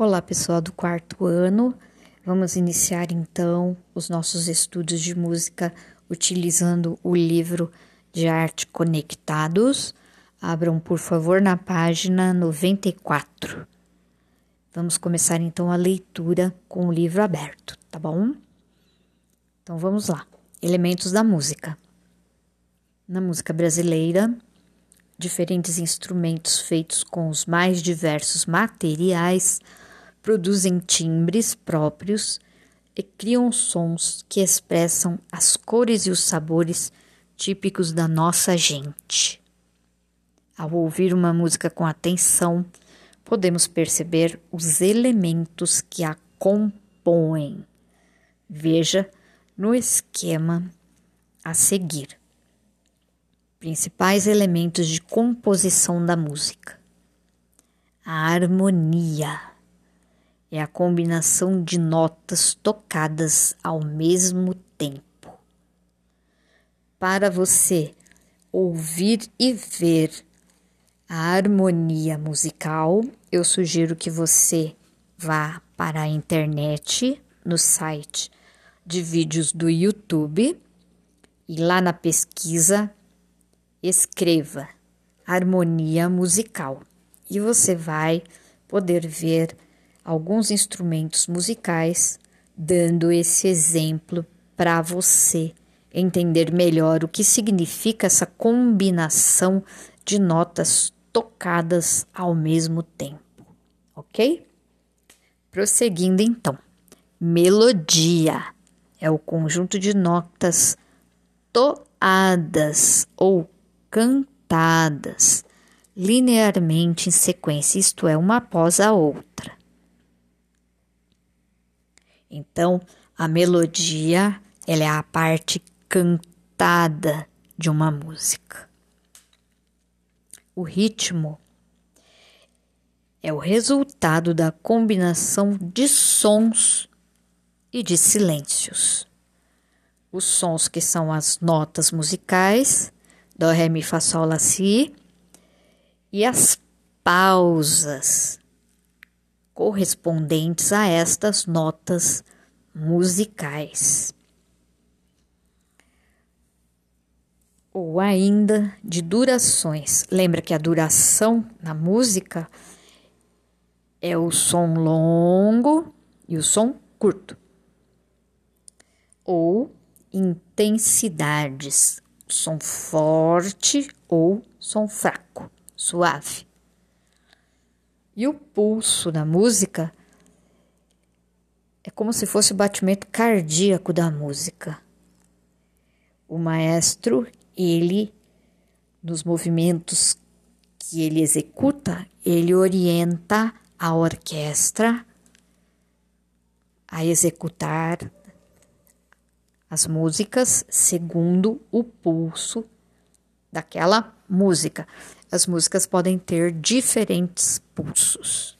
Olá, pessoal do quarto ano. Vamos iniciar então os nossos estudos de música utilizando o livro de arte Conectados. Abram, por favor, na página 94. Vamos começar então a leitura com o livro aberto, tá bom? Então vamos lá. Elementos da música. Na música brasileira, diferentes instrumentos feitos com os mais diversos materiais produzem timbres próprios e criam sons que expressam as cores e os sabores típicos da nossa gente. Ao ouvir uma música com atenção, podemos perceber os elementos que a compõem. Veja no esquema a seguir. Principais elementos de composição da música: a harmonia é a combinação de notas tocadas ao mesmo tempo. Para você ouvir e ver a harmonia musical, eu sugiro que você vá para a internet, no site de vídeos do YouTube, e lá na pesquisa escreva harmonia musical e você vai poder ver alguns instrumentos musicais, dando esse exemplo para você entender melhor o que significa essa combinação de notas tocadas ao mesmo tempo, ok? Prosseguindo então, melodia é o conjunto de notas toadas ou cantadas linearmente em sequência, isto é, uma após a outra. Então, a melodia, ela é a parte cantada de uma música. O ritmo é o resultado da combinação de sons e de silêncios. Os sons que são as notas musicais, dó, ré, mi, fá, sol, lá, si, e as pausas correspondentes a estas notas musicais. Ou ainda de durações. Lembra que a duração na música é o som longo e o som curto. Ou intensidades, som forte ou som fraco, suave. E o pulso da música é como se fosse o batimento cardíaco da música. O maestro, ele, nos movimentos que ele executa, ele orienta a orquestra a executar as músicas segundo o pulso daquela música. As músicas podem ter diferentes pulsos.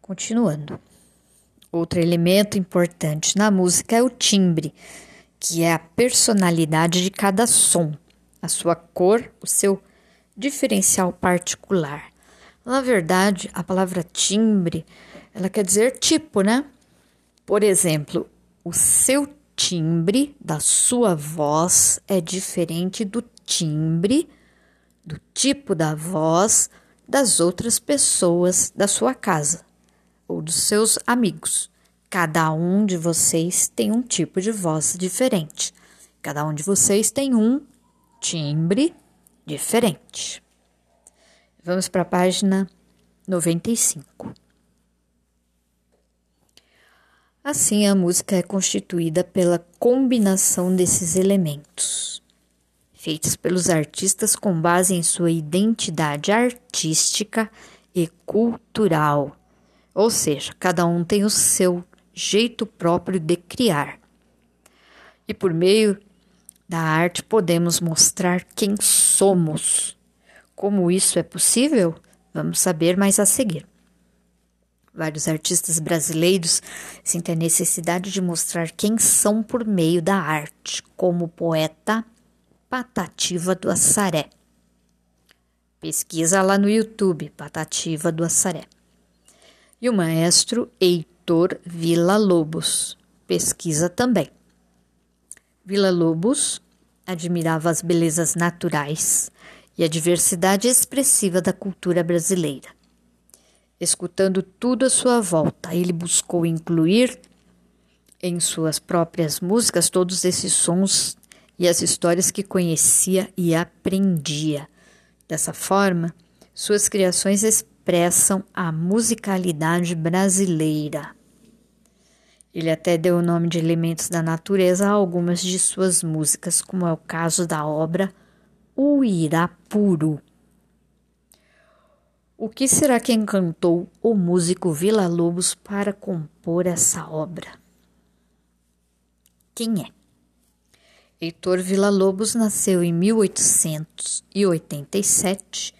Continuando. Outro elemento importante na música é o timbre, que é a personalidade de cada som, a sua cor, o seu diferencial particular. Na verdade, a palavra timbre, ela quer dizer tipo, né? Por exemplo, o seu timbre da sua voz é diferente do timbre, do tipo da voz das outras pessoas da sua casa ou dos seus amigos. Cada um de vocês tem um tipo de voz diferente. Cada um de vocês tem um timbre diferente. Vamos para a página 95. Assim, a música é constituída pela combinação desses elementos, feitos pelos artistas com base em sua identidade artística e cultural. Ou seja, cada um tem o seu jeito próprio de criar. E por meio da arte podemos mostrar quem somos. Como isso é possível? Vamos saber mais a seguir. Vários artistas brasileiros sentem a necessidade de mostrar quem são por meio da arte, como poeta Patativa do Assaré. Pesquisa lá no YouTube, Patativa do Assaré. E o maestro Heitor Villa-Lobos. Pesquisa também. Villa-Lobos admirava as belezas naturais e a diversidade expressiva da cultura brasileira. Escutando tudo à sua volta, ele buscou incluir em suas próprias músicas todos esses sons e as histórias que conhecia e aprendia. Dessa forma, suas criações expressam a musicalidade brasileira. Ele até deu o nome de elementos da natureza a algumas de suas músicas, como é o caso da obra O Irapuru. O que será que encantou o músico Vila Lobos para compor essa obra? Quem é? Heitor Villa-Lobos nasceu em 1887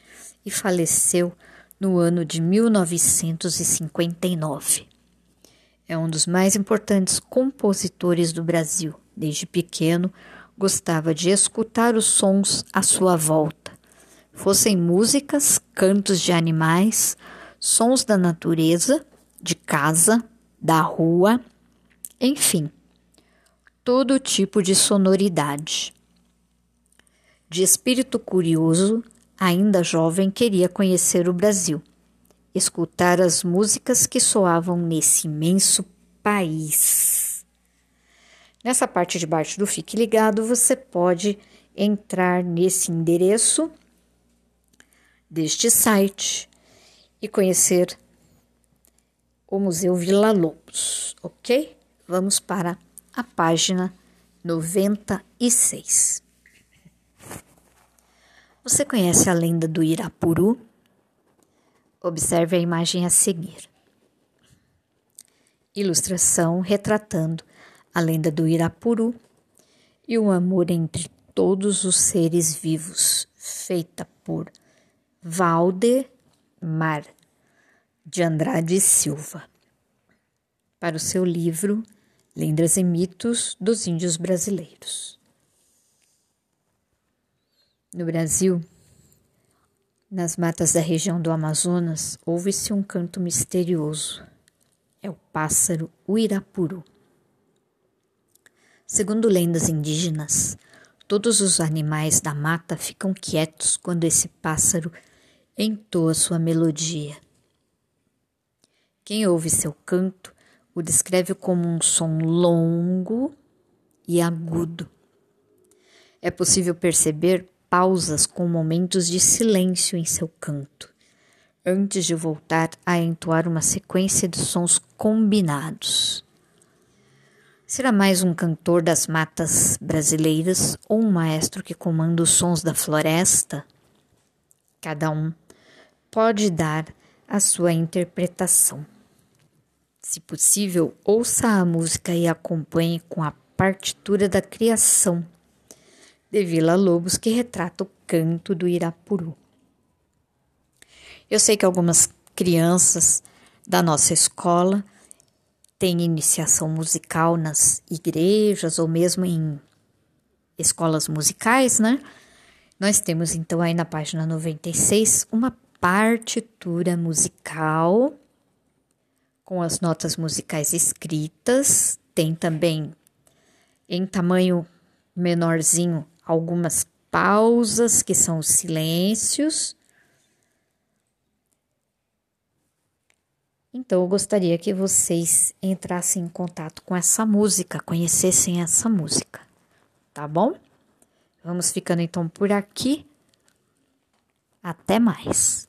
e faleceu no ano de 1959. É um dos mais importantes compositores do Brasil. Desde pequeno, gostava de escutar os sons à sua volta, fossem músicas, cantos de animais, sons da natureza, de casa, da rua, enfim todo tipo de sonoridade. De espírito curioso, ainda jovem, queria conhecer o Brasil, escutar as músicas que soavam nesse imenso país. Nessa parte de baixo do Fique Ligado, você pode entrar nesse endereço deste site e conhecer o Museu Vila Lobos, ok? Vamos para a página 96. Você conhece a lenda do Irapuru? Observe a imagem a seguir. Ilustração retratando a lenda do Irapuru e o amor entre todos os seres vivos, feita por Valdemar de Andrade Silva. Para o seu livro Lendas e mitos dos índios brasileiros. No Brasil, nas matas da região do Amazonas, ouve-se um canto misterioso. É o pássaro Uirapuru. Segundo lendas indígenas, todos os animais da mata ficam quietos quando esse pássaro entoa sua melodia. Quem ouve seu canto o descreve como um som longo e agudo. É possível perceber pausas com momentos de silêncio em seu canto, antes de voltar a entoar uma sequência de sons combinados. Será mais um cantor das matas brasileiras ou um maestro que comanda os sons da floresta? Cada um pode dar a sua interpretação. Se possível, ouça a música e acompanhe com a partitura da criação de Vila Lobos que retrata o canto do Irapuru. Eu sei que algumas crianças da nossa escola têm iniciação musical nas igrejas ou mesmo em escolas musicais, né? Nós temos então aí na página 96 uma partitura musical com as notas musicais escritas, tem também em tamanho menorzinho algumas pausas, que são os silêncios. Então, eu gostaria que vocês entrassem em contato com essa música, conhecessem essa música, tá bom? Vamos ficando então por aqui. Até mais.